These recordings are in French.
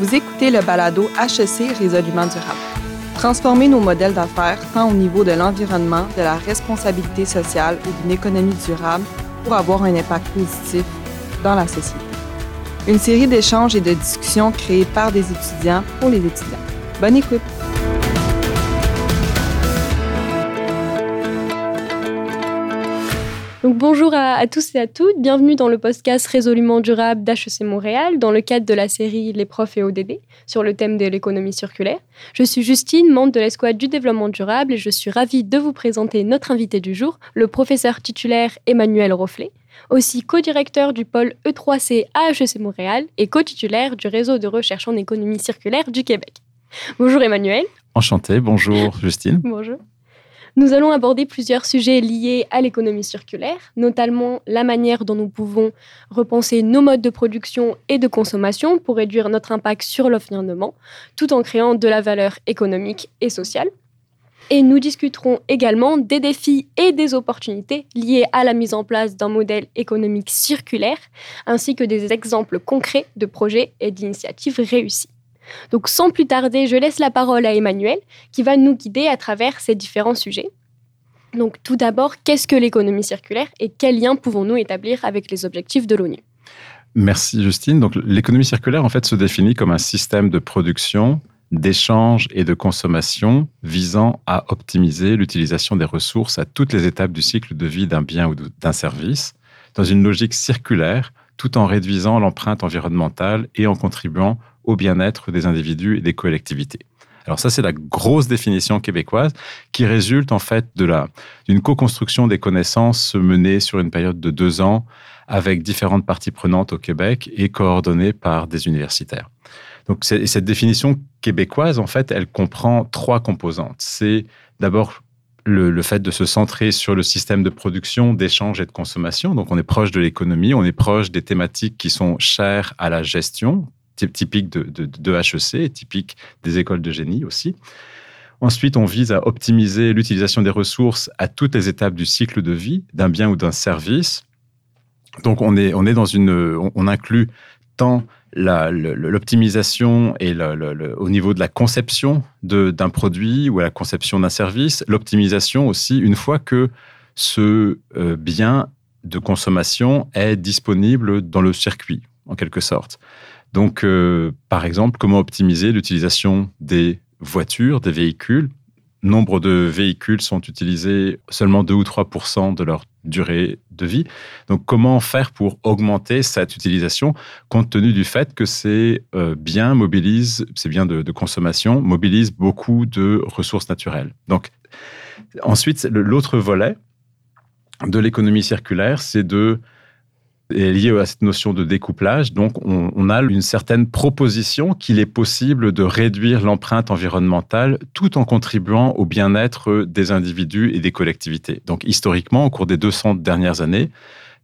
Vous écoutez le balado HEC Résolument durable. Transformer nos modèles d'affaires tant au niveau de l'environnement, de la responsabilité sociale ou d'une économie durable pour avoir un impact positif dans la société. Une série d'échanges et de discussions créées par des étudiants pour les étudiants. Bonne écoute! Donc bonjour à, tous et à toutes, bienvenue dans le podcast Résolument durable d'HEC Montréal dans le cadre de la série Les profs et ODD sur le thème de l'économie circulaire. Je suis Justine, membre de l'escouade du développement durable et je suis ravie de vous présenter notre invité du jour, le professeur titulaire Emmanuel Rofflet, aussi co-directeur du pôle E3C à HEC Montréal et co-titulaire du réseau de recherche en économie circulaire du Québec. Bonjour Emmanuel. Enchanté, bonjour Justine. bonjour. Nous allons aborder plusieurs sujets liés à l'économie circulaire, notamment la manière dont nous pouvons repenser nos modes de production et de consommation pour réduire notre impact sur l'environnement, tout en créant de la valeur économique et sociale. Et nous discuterons également des défis et des opportunités liés à la mise en place d'un modèle économique circulaire, ainsi que des exemples concrets de projets et d'initiatives réussies. Donc sans plus tarder, je laisse la parole à Emmanuel qui va nous guider à travers ces différents sujets. Donc tout d'abord, qu'est-ce que l'économie circulaire et quels liens pouvons-nous établir avec les objectifs de l'ONU? Merci Justine. Donc l'économie circulaire en fait se définit comme un système de production, d'échange et de consommation visant à optimiser l'utilisation des ressources à toutes les étapes du cycle de vie d'un bien ou d'un service dans une logique circulaire tout en réduisant l'empreinte environnementale et en contribuant au bien-être des individus et des collectivités. Alors ça, c'est la grosse définition québécoise qui résulte en fait de la d'une co-construction des connaissances menée sur une période de deux ans avec différentes parties prenantes au Québec et coordonnées par des universitaires. Donc cette définition québécoise, en fait, elle comprend trois composantes. C'est d'abord le, le, fait de se centrer sur le système de production, d'échange et de consommation. Donc, on est proche de l'économie, on est proche des thématiques qui sont chères à la gestion, typique de, de, HEC, typique des écoles de génie aussi. Ensuite, on vise à optimiser l'utilisation des ressources à toutes les étapes du cycle de vie d'un bien ou d'un service. Donc, on est, on est dans une, on, inclut tant l'optimisation et au niveau de la conception d'un produit ou à la conception d'un service, l'optimisation aussi une fois que ce euh, bien de consommation est disponible dans le circuit, en quelque sorte. Donc, euh, par exemple, comment optimiser l'utilisation des voitures, des véhicules? Nombre de véhicules sont utilisés seulement 2 ou 3% de leur durée de vie. Donc, comment faire pour augmenter cette utilisation compte tenu du fait que ces euh, biens de, consommation mobilisent beaucoup de ressources naturelles? Donc, ensuite, l'autre volet de l'économie circulaire, c'est de est lié à cette notion de découplage. Donc, on, a une certaine proposition qu'il est possible de réduire l'empreinte environnementale tout en contribuant au bien-être des individus et des collectivités. Donc, historiquement, au cours des 200 dernières années,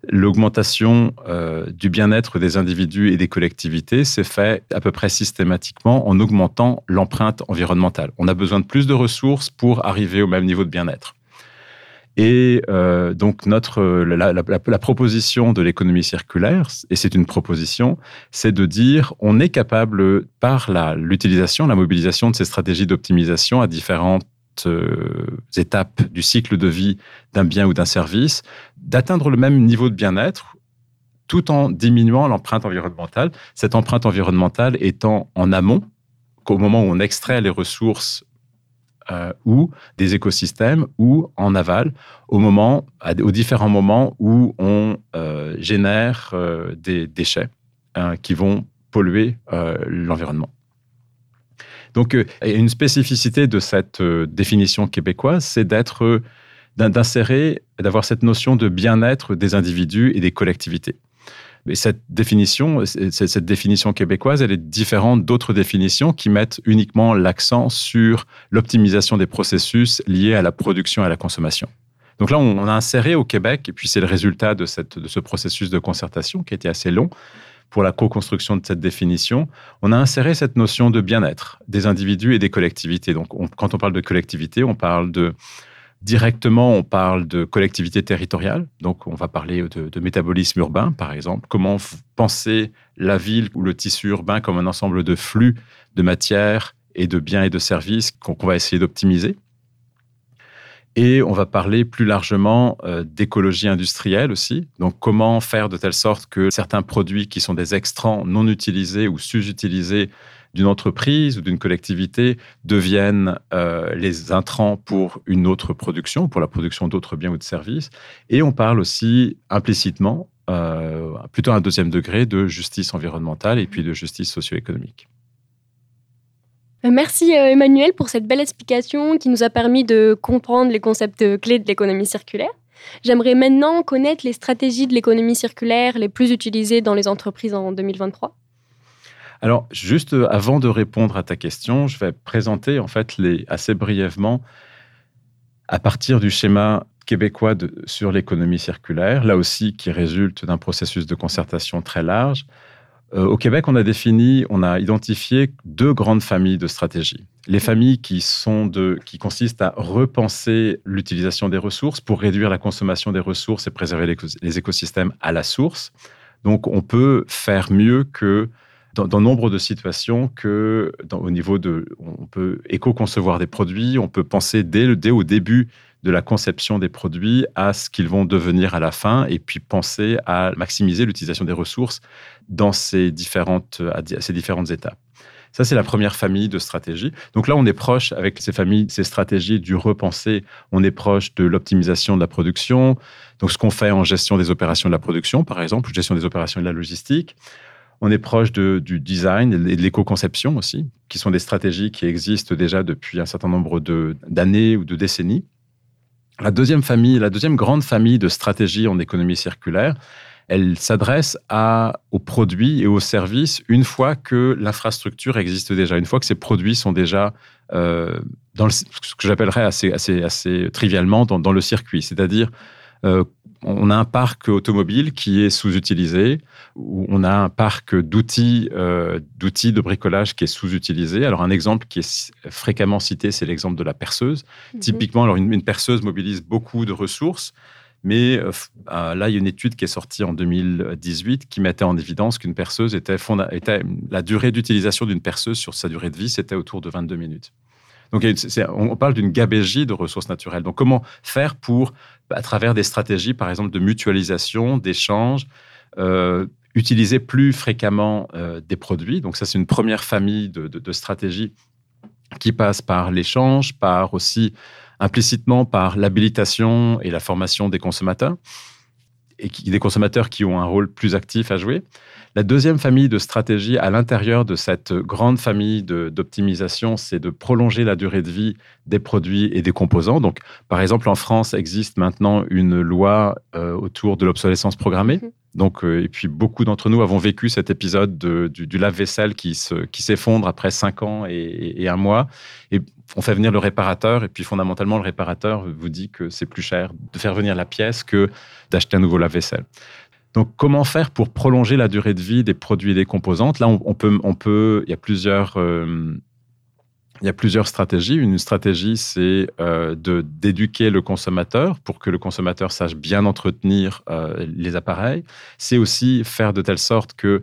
l'augmentation euh, du bien-être des individus et des collectivités s'est fait à peu près systématiquement en augmentant l'empreinte environnementale. On a besoin de plus de ressources pour arriver au même niveau de bien-être. Et euh, donc notre la, la, la proposition de l'économie circulaire, et c'est une proposition, c'est de dire on est capable par l'utilisation, la, mobilisation de ces stratégies d'optimisation à différentes euh, étapes du cycle de vie d'un bien ou d'un service, d'atteindre le même niveau de bien-être tout en diminuant l'empreinte environnementale. Cette empreinte environnementale étant en amont, qu'au moment où on extrait les ressources euh, ou des écosystèmes ou en aval au aux différents moments où on euh, génère euh, des déchets qui vont polluer l'environnement. Donc, une spécificité de cette définition québécoise, c'est d'être, d'insérer, d'avoir cette notion de bien-être des individus et des collectivités. Et cette définition, cette définition québécoise, elle est différente d'autres définitions qui mettent uniquement l'accent sur l'optimisation des processus liés à la production et à la consommation. Donc là, on a inséré au Québec, et puis c'est le résultat de, cette, de ce processus de concertation qui a été assez long pour la co-construction de cette définition, on a inséré cette notion de bien-être des individus et des collectivités. Donc quand on parle de collectivité, on parle de Directement, on parle de collectivité territoriale. Donc, on va parler de, métabolisme urbain, par exemple. Comment penser la ville ou le tissu urbain comme un ensemble de flux de matières et de biens et de services qu'on va essayer d'optimiser. Et on va parler plus largement euh, d'écologie industrielle aussi. Donc, comment faire de telle sorte que certains produits qui sont des extrants non utilisés ou sous-utilisés d'une entreprise ou d'une collectivité deviennent euh, les intrants pour une autre production, pour la production d'autres biens ou de services. Et on parle aussi implicitement, euh, plutôt à un deuxième degré, de justice environnementale et puis de justice socio-économique. Euh, merci Emmanuel pour cette belle explication qui nous a permis de comprendre les concepts clés de l'économie circulaire. J'aimerais maintenant connaître les stratégies de l'économie circulaire les plus utilisées dans les entreprises en 2023. Alors, juste euh, avant de répondre à ta question, je vais présenter en fait assez brièvement, à partir du schéma québécois sur l'économie circulaire, là aussi qui résulte d'un processus de concertation très large. Euh, au Québec, on a défini, on a identifié deux grandes familles de stratégies. Les familles qui, sont de, qui consistent à repenser l'utilisation des ressources pour réduire la consommation des ressources et préserver les écosystèmes à la source. Donc, on peut faire mieux que dans, nombre de situations que au niveau de, on peut éco-concevoir des produits, on peut penser dès, le, dès au début de la conception des produits à ce qu'ils vont devenir à la fin et puis penser à maximiser l'utilisation des ressources dans ces différentes, à ces différentes étapes. Ça, c'est la première famille de stratégies. Donc là, on est proche avec ces familles, ces stratégies du repenser. On est proche de l'optimisation de la production. Donc, ce qu'on fait en gestion des opérations de la production, par exemple, gestion des opérations de la logistique. On est proche du design et de l'éco-conception aussi, qui sont des stratégies qui existent déjà depuis un certain nombre d'années ou de décennies. La deuxième famille, la deuxième grande famille de stratégies en économie circulaire, elle s'adresse aux produits et aux services une fois que l'infrastructure existe déjà, une fois que ces produits sont déjà euh, dans ce que j'appellerais assez, assez, assez trivialement dans, le circuit, c'est-à-dire euh, on a un parc automobile qui est sous-utilisé, on a un parc d'outils, euh, d'outils de bricolage qui est sous-utilisé. Alors un exemple qui est fréquemment cité, c'est l'exemple de la perceuse. Mhm. Typiquement, alors une, perceuse mobilise beaucoup de ressources, mais euh, euh, là, il y a une étude qui est sortie en 2018 qui mettait en évidence qu'une perceuse était, était la durée d'utilisation d'une perceuse sur sa durée de vie, c'était autour de 22 minutes. Donc, on parle d'une gabégie de ressources naturelles. Donc, comment faire pour, à travers des stratégies, par exemple, de mutualisation, d'échange, euh, utiliser plus fréquemment euh, des produits? Donc, ça, c'est une première famille de, stratégies qui passe par l'échange, par aussi implicitement par l'habilitation et la formation des consommateurs, et des consommateurs qui ont un rôle plus actif à jouer. La deuxième famille de stratégies à l'intérieur de cette grande famille d'optimisation, c'est de prolonger la durée de vie des produits et des composants. Donc, par exemple, en France, existe maintenant une loi euh, autour de l'obsolescence programmée. Mhm. Donc, euh, et puis beaucoup d'entre nous avons vécu cet épisode du, lave-vaisselle qui s'effondre qui après cinq ans et, un mois. Et on fait venir le réparateur, et puis fondamentalement, le réparateur vous dit que c'est plus cher de faire venir la pièce que d'acheter un nouveau lave-vaisselle. Donc, comment faire pour prolonger la durée de vie des produits et des composantes? Là, on, peut, on peut, il y a plusieurs, euh, il y a plusieurs stratégies. Une stratégie, c'est euh, de d'éduquer le consommateur pour que le consommateur sache bien entretenir euh, les appareils. C'est aussi faire de telle sorte que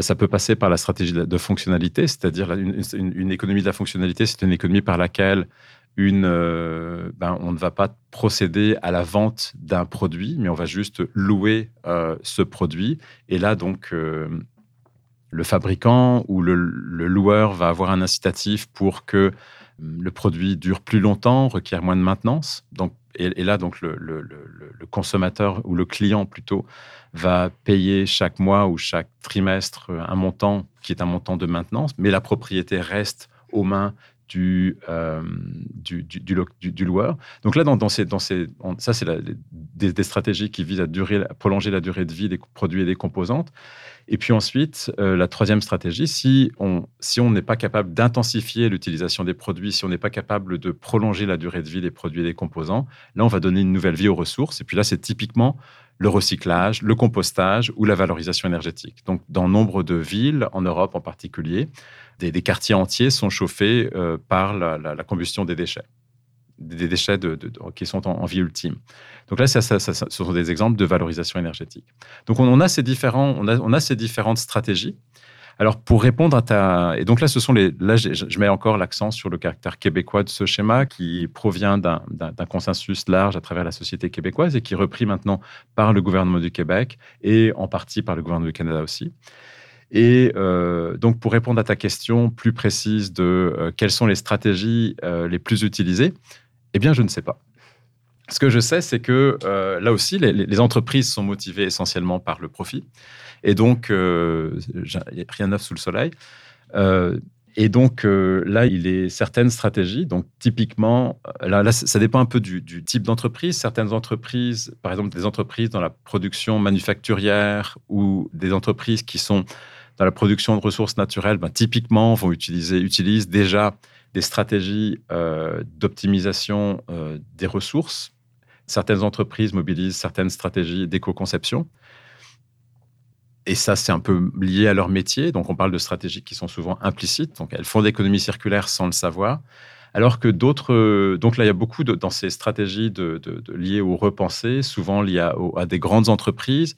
ça peut passer par la stratégie de, fonctionnalité, c'est-à-dire une, une, économie de la fonctionnalité, c'est une économie par laquelle euh, ben, on ne va pas procéder à la vente d'un produit, mais on va juste louer euh, ce produit. Et là, donc, euh, le fabricant ou le, loueur va avoir un incitatif pour que le produit dure plus longtemps, requiert moins de maintenance. Donc, et, là, donc, le, consommateur ou le client plutôt va payer chaque mois ou chaque trimestre un montant qui est un montant de maintenance, mais la propriété reste aux mains du, euh, du, du, loueur. Donc là, dans, dans ces, dans ces, ça, c'est des, stratégies qui visent à, à prolonger la durée de vie des produits et des composantes. Et puis ensuite, euh, la troisième stratégie, si on si on n'est pas capable d'intensifier l'utilisation des produits, si on n'est pas capable de prolonger la durée de vie des produits et des composants, là, on va donner une nouvelle vie aux ressources. Et puis là, c'est typiquement le recyclage, le compostage ou la valorisation énergétique. Donc, dans nombre de villes, en Europe en particulier, des, quartiers entiers sont chauffés euh, par la, combustion des déchets. Des déchets qui sont en, vie ultime. Donc là, ce sont des exemples de valorisation énergétique. Donc on, a ces différents, on a ces différentes stratégies. Alors, pour répondre à ta. Et donc là, ce sont les. Là, je, mets encore l'accent sur le caractère québécois de ce schéma qui provient d'un consensus large à travers la société québécoise et qui est repris maintenant par le gouvernement du Québec et en partie par le gouvernement du Canada aussi. Et euh, donc, pour répondre à ta question plus précise de euh, quelles sont les stratégies euh, les plus utilisées, eh bien, je ne sais pas. Ce que je sais, c'est que là aussi, les, entreprises sont motivées essentiellement par le profit. Et donc, euh, rien neuf sous le soleil. Euh, et donc euh, là, il est certaines stratégies. Donc typiquement, là, ça dépend un peu du, type d'entreprise. Certaines entreprises, par exemple des entreprises dans la production manufacturière ou des entreprises qui sont dans la production de ressources naturelles, ben, typiquement vont utiliser utilisent déjà des stratégies d'optimisation des ressources. Certaines entreprises mobilisent certaines stratégies d'éco-conception. Et ça, c'est un peu lié à leur métier. Donc, on parle de stratégies qui sont souvent implicites. Donc, elles font de l'économie circulaire sans le savoir. Alors que d'autres. Donc, là, il y a beaucoup de, dans ces stratégies de, liées au souvent liées à, des grandes entreprises.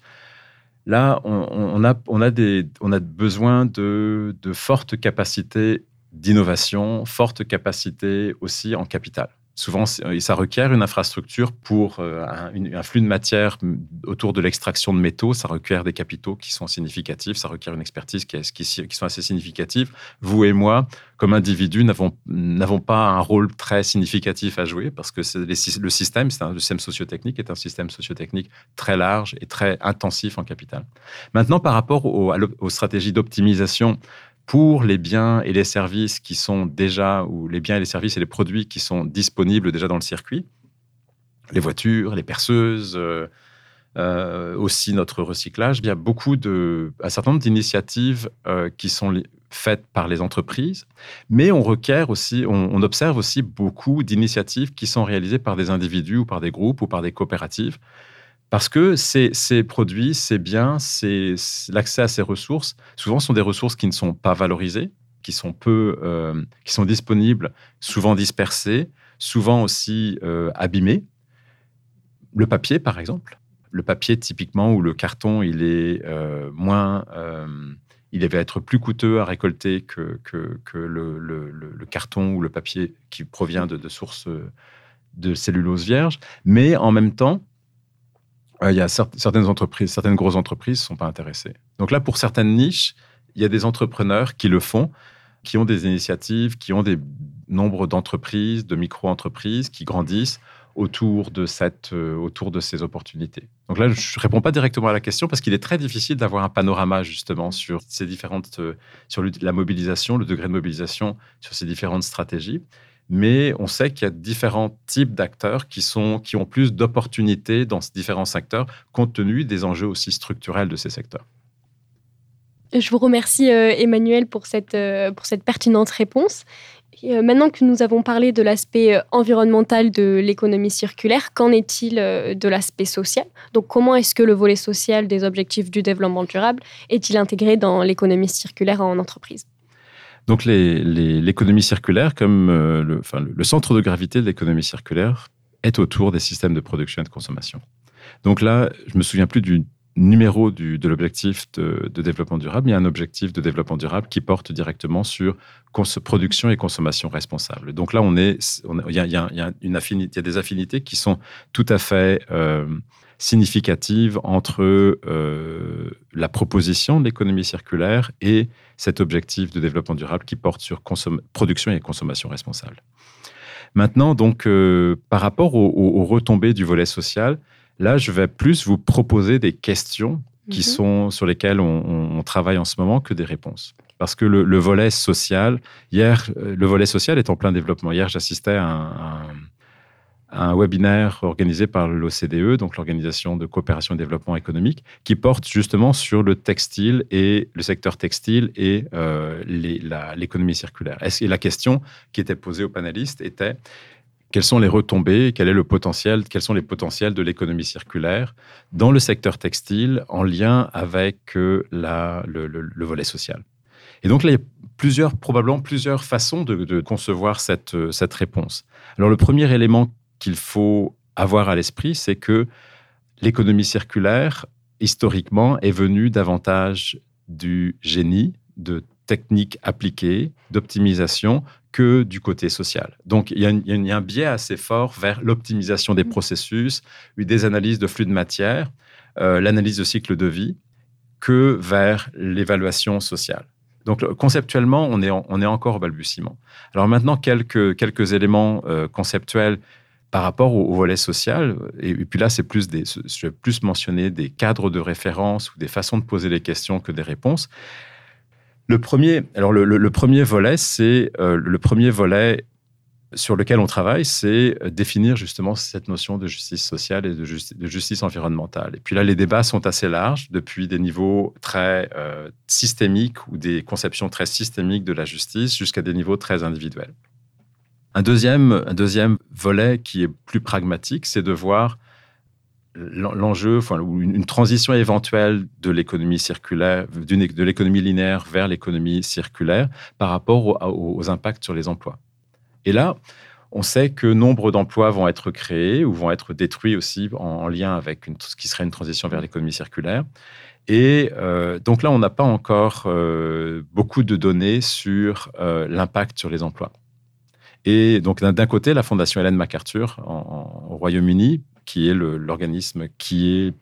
Là, on, a, on, a, des, on a besoin de, de fortes capacités d'innovation, fortes capacités aussi en capital. Souvent, euh, ça requiert une infrastructure pour euh, un, flux de matière autour de l'extraction de métaux. Ça requiert des capitaux qui sont significatifs. Ça requiert une expertise qui, est, qui, sont assez significatives. Vous et moi, comme individus, n'avons pas un rôle très significatif à jouer parce que le système, c'est un système sociotechnique, est un système sociotechnique très large et très intensif en capital. Maintenant, par rapport aux stratégies d'optimisation pour les biens et les services qui sont déjà, ou les biens et les services et les produits qui sont disponibles déjà dans le circuit, les voitures, les perceuses, euh, euh, aussi notre recyclage, il y a beaucoup de, un certain nombre d'initiatives euh, qui sont faites par les entreprises, mais on requiert aussi, on observe aussi beaucoup d'initiatives qui sont réalisées par des individus ou par des groupes ou par des coopératives parce que ces, produits, ces biens, l'accès à ces ressources, souvent sont des ressources qui ne sont pas valorisées, qui sont peu, euh, qui sont disponibles, souvent dispersées, souvent aussi euh, abîmées. Le papier, par exemple. Le papier, typiquement, ou le carton, il est euh, moins, il va être plus coûteux à récolter que, le, carton ou le papier qui provient de sources de cellulose vierge. Mais en même temps, euh, il y a certaines entreprises, certaines grosses entreprises ne sont pas intéressées. Donc là, pour certaines niches, il y a des entrepreneurs qui le font, qui ont des initiatives, qui ont des nombres d'entreprises, de micro-entreprises qui grandissent autour de, cette, euh, autour de ces opportunités. Donc là, je ne réponds pas directement à la question parce qu'il est très difficile d'avoir un panorama justement sur ces différentes, euh, sur la mobilisation, le degré de mobilisation sur ces différentes stratégies mais on sait qu'il y a différents types d'acteurs qui, qui ont plus d'opportunités dans ces différents secteurs, compte tenu des enjeux aussi structurels de ces secteurs. Je vous remercie, euh, Emmanuel, pour cette, euh, pour cette pertinente réponse. Euh, maintenant que nous avons parlé de l'aspect environnemental de l'économie circulaire, qu'en est-il de l'aspect social? Donc, comment est-ce que le volet social des objectifs du développement durable est-il intégré dans l'économie circulaire en entreprise? Donc l'économie circulaire, comme euh, le, centre de gravité de l'économie circulaire, est autour des systèmes de production et de consommation. Donc là, je me souviens plus du numéro de l'objectif de, développement durable, il y a un objectif de développement durable qui porte directement sur production et consommation responsable. Donc là, on est, il, y a, des affinités qui sont tout à fait euh, significatives entre euh, la proposition de l'économie circulaire et cet objectif de développement durable qui porte sur production et consommation responsable. Maintenant, donc, euh, par rapport aux, retombées du volet social, là, je vais plus vous proposer des questions qui mhm. sont sur lesquelles on, travaille en ce moment que des réponses. Parce que le, volet social, hier, euh, le volet social est en plein développement. Hier, j'assistais à un un webinaire organisé par l'OCDE, donc l'Organisation de coopération et développement économique, qui porte justement sur le textile et le secteur textile et euh, l'économie circulaire. Et la question qui était posée aux panélistes était quelles sont les retombées, quel est le potentiel, quels sont les potentiels de l'économie circulaire dans le secteur textile en lien avec euh, le, volet social? Et donc là, plusieurs, probablement plusieurs façons de, concevoir cette, cette réponse. Alors le premier élément qu'il faut avoir à l'esprit, c'est que l'économie circulaire, historiquement, est venue davantage du génie, de techniques appliquées, d'optimisation, que du côté social. Donc, il y, a, un biais assez fort vers l'optimisation des mmh. processus, des analyses de flux de matière, euh, l'analyse de cycle de vie, que vers l'évaluation sociale. Donc, conceptuellement, on est, on est encore au balbutiement. Alors maintenant, quelques, quelques éléments euh, conceptuels par rapport au, volet social. Et, puis là, c'est plus des, je vais plus mentionner des cadres de référence ou des façons de poser les questions que des réponses. Le premier, alors le, premier volet, c'est euh, le premier volet sur lequel on travaille, c'est définir justement cette notion de justice sociale et de, justice environnementale. Et puis là, les débats sont assez larges, depuis des niveaux très euh, systémiques ou des conceptions très systémiques de la justice jusqu'à des niveaux très individuels. Un deuxième, un deuxième volet qui est plus pragmatique, c'est de voir l'enjeu, enfin, une transition éventuelle de l'économie circulaire, de l'économie linéaire vers l'économie circulaire par rapport aux, impacts sur les emplois. Et là, on sait que nombre d'emplois vont être créés ou vont être détruits aussi en, lien avec ce qui serait une transition vers l'économie circulaire. Et euh, donc là, on n'a pas encore euh, beaucoup de données sur euh, l'impact sur les emplois. Et donc d'un côté, la Fondation Hélène MacArthur au Royaume-Uni qui est l'organisme qui est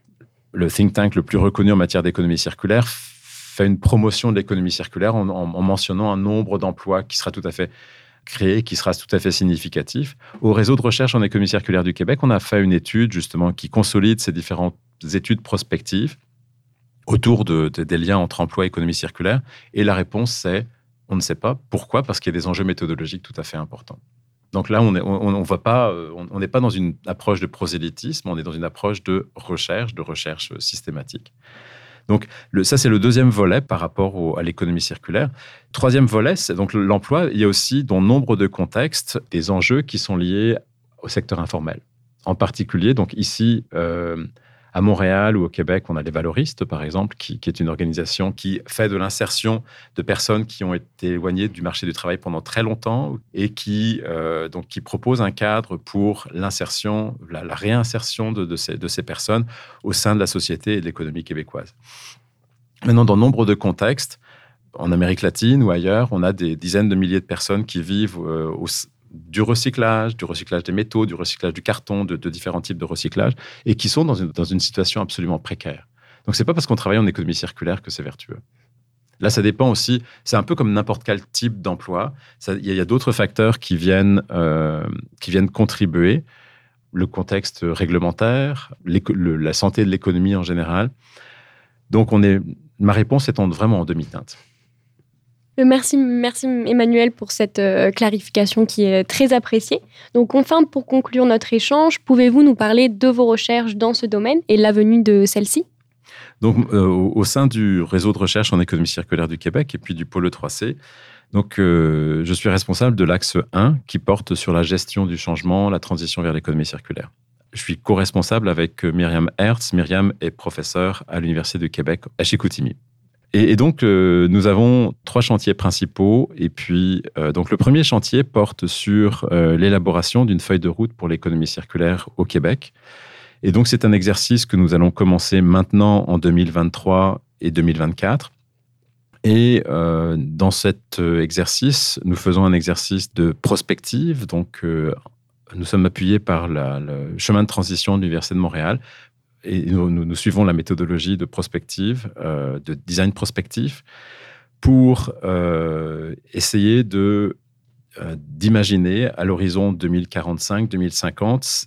le think tank le plus reconnu en matière d'économie circulaire, fait une promotion de l'économie circulaire en, mentionnant un nombre d'emplois qui sera tout à fait créé, qui sera tout à fait significatif. Au réseau de recherche en économie circulaire du Québec, on a fait une étude justement qui consolide ces différentes études prospectives autour de, des liens entre emploi et économie circulaire. Et la réponse, c'est on ne sait pas. Pourquoi? Parce qu'il y a des enjeux méthodologiques tout à fait importants. Donc là, on n'est on, pas, euh, on n'est pas dans une approche de prosélytisme, on est dans une approche de recherche, de recherche systématique. Donc ça, c'est le deuxième volet par rapport à l'économie circulaire. Troisième volet, c'est donc l'emploi. Il y a aussi, dans nombre de contextes, des enjeux qui sont liés au secteur informel. En particulier, donc ici, euh, à Montréal ou au Québec, on a les Valoristes, par exemple, qui, est une organisation qui fait de l'insertion de personnes qui ont été éloignées du marché du travail pendant très longtemps et qui, euh, donc, qui propose un cadre pour l'insertion, la, réinsertion de, ces, de ces personnes au sein de la société et de l'économie québécoise. Maintenant, dans nombre de contextes, en Amérique latine ou ailleurs, on a des dizaines de milliers de personnes qui vivent euh, au, du recyclage, du recyclage des métaux, du recyclage du carton, de, différents types de recyclage, et qui sont dans une, situation absolument précaire. Donc, c'est pas parce qu'on travaille en économie circulaire que c'est vertueux. Là, ça dépend aussi, c'est un peu comme n'importe quel type d'emploi. Il y a, d'autres facteurs qui viennent, euh, qui viennent contribuer. Le contexte réglementaire, la santé de l'économie en général. Donc, on est, ma réponse est vraiment en demi-teinte. Euh, merci, merci Emmanuel pour cette euh, clarification qui est très appréciée. Donc enfin, pour conclure notre échange, pouvez-vous nous parler de vos recherches dans ce domaine et l'avenue de celle-ci? Donc, euh, au sein du réseau de recherche en économie circulaire du Québec et puis du pôle 3C, donc, je suis responsable de l'axe 1 qui porte sur la gestion du changement, la transition vers l'économie circulaire. Je suis co-responsable avec Myriam Hertz. Myriam est professeure à l'Université du Québec à Chicoutimi. Et, donc, euh, nous avons trois chantiers principaux. Et puis, euh, donc, le premier chantier porte sur euh, l'élaboration d'une feuille de route pour l'économie circulaire au Québec. Et donc, c'est un exercice que nous allons commencer maintenant en 2023 et 2024. Et dans cet exercice, nous faisons un exercice de prospective. Donc, nous sommes appuyés par le chemin de transition de l'Université de Montréal et nous, suivons la méthodologie de prospective, euh, de design prospectif, pour euh, essayer euh, d'imaginer à l'horizon 2045-2050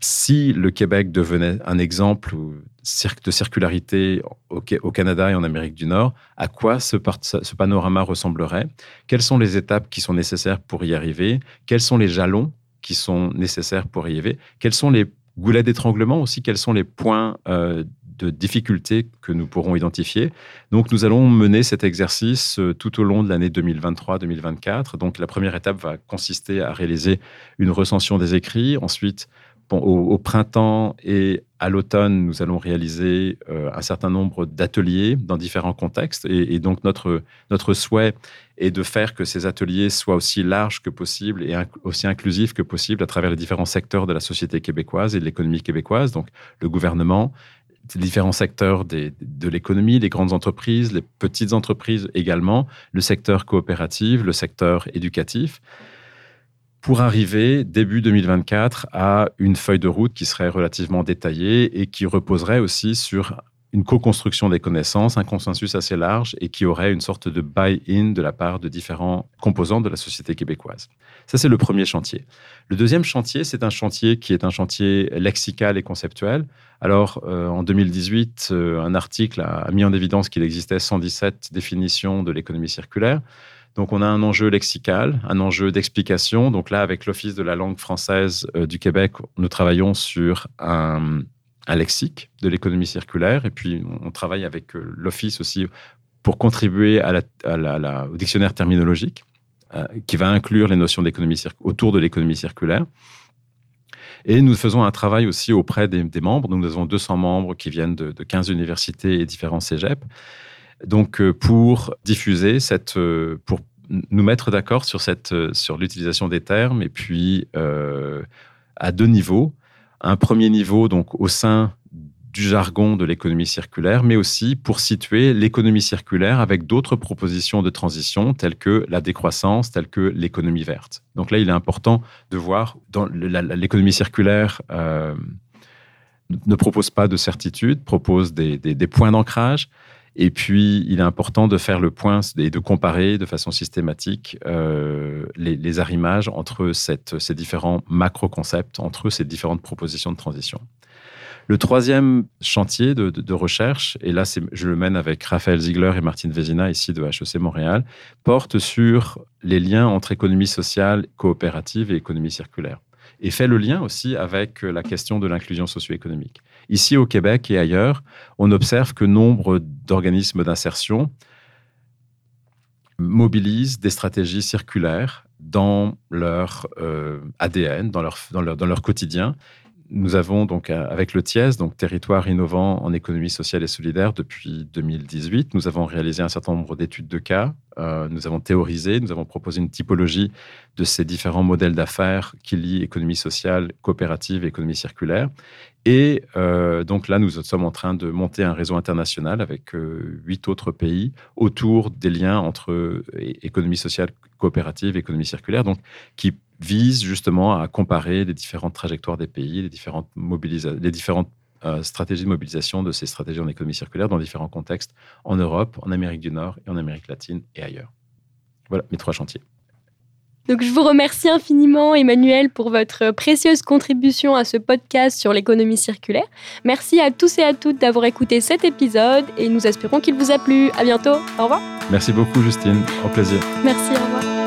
si le Québec devenait un exemple de circularité au, Canada et en Amérique du Nord, à quoi ce, ce panorama ressemblerait? Quelles sont les étapes qui sont nécessaires pour y arriver? Quels sont les jalons qui sont nécessaires pour y arriver? Quels sont les Goulet d'étranglement aussi, quels sont les points euh, de difficulté que nous pourrons identifier? Donc, nous allons mener cet exercice euh, tout au long de l'année 2023-2024. Donc, la première étape va consister à réaliser une recension des écrits, ensuite au, printemps et à l'automne, nous allons réaliser euh, un certain nombre d'ateliers dans différents contextes. Et, donc, notre, notre souhait est de faire que ces ateliers soient aussi larges que possible et aussi inclusifs que possible à travers les différents secteurs de la société québécoise et de l'économie québécoise. Donc, le gouvernement, différents secteurs de l'économie, les grandes entreprises, les petites entreprises également, le secteur coopératif, le secteur éducatif pour arriver début 2024 à une feuille de route qui serait relativement détaillée et qui reposerait aussi sur une co-construction des connaissances, un consensus assez large et qui aurait une sorte de buy-in de la part de différents composants de la société québécoise. Ça, c'est le premier chantier. Le deuxième chantier, c'est un chantier qui est un chantier lexical et conceptuel. Alors, euh, en 2018, euh, un article a mis en évidence qu'il existait 117 définitions de l'économie circulaire. Donc, on a un enjeu lexical, un enjeu d'explication. Donc là, avec l'Office de la langue française euh, du Québec, nous travaillons sur un, lexique de l'économie circulaire. Et puis, on travaille avec euh, l'Office aussi pour contribuer à la, au dictionnaire terminologique euh, qui va inclure les notions d'économie autour de l'économie circulaire. Et nous faisons un travail aussi auprès des, membres. Nous avons 200 membres qui viennent de, de 15 universités et différents cégeps donc euh, pour diffuser cette, euh, pour nous mettre d'accord sur cette, euh, sur l'utilisation des termes et puis à deux niveaux. Un premier niveau, donc au sein du jargon de l'économie circulaire, mais aussi pour situer l'économie circulaire avec d'autres propositions de transition telles que la décroissance, telles que l'économie verte. Donc là, il est important de voir l'économie circulaire ne propose pas de certitude, propose des points d'ancrage, et puis, il est important de faire le point et de comparer de façon systématique euh, les, arrimages entre ces différents macro-concepts, entre ces différentes propositions de transition. Le troisième chantier de, recherche, et là je le mène avec Raphaël Ziegler et Martine Vézina ici de HEC Montréal, porte sur les liens entre économie sociale, coopérative et économie circulaire. Et fait le lien aussi avec la question de l'inclusion socio-économique. Ici au Québec et ailleurs, on observe que nombre d'organismes d'insertion mobilisent des stratégies circulaires dans leur euh, ADN, dans leur, quotidien, nous avons donc euh, avec le TIES, donc Territoire innovant en économie sociale et solidaire, depuis 2018, nous avons réalisé un certain nombre d'études de cas. Euh, nous avons théorisé, nous avons proposé une typologie de ces différents modèles d'affaires qui lient économie sociale, coopérative et économie circulaire. Et euh, donc là, nous sommes en train de monter un réseau international avec huit autres pays autour des liens entre économie sociale, coopérative et économie circulaire, donc qui vise justement à comparer les différentes trajectoires des pays, les différentes, les différentes euh, stratégies de mobilisation de ces stratégies en économie circulaire dans différents contextes en Europe, en Amérique du Nord et en Amérique latine et ailleurs. Voilà mes trois chantiers. Donc, je vous remercie infiniment, Emmanuel, pour votre précieuse contribution à ce podcast sur l'économie circulaire. Merci à tous et à toutes d'avoir écouté cet épisode et nous espérons qu'il vous a plu. À bientôt. Au revoir. Merci beaucoup, Justine. Au plaisir. Merci. Au revoir.